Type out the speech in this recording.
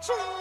true.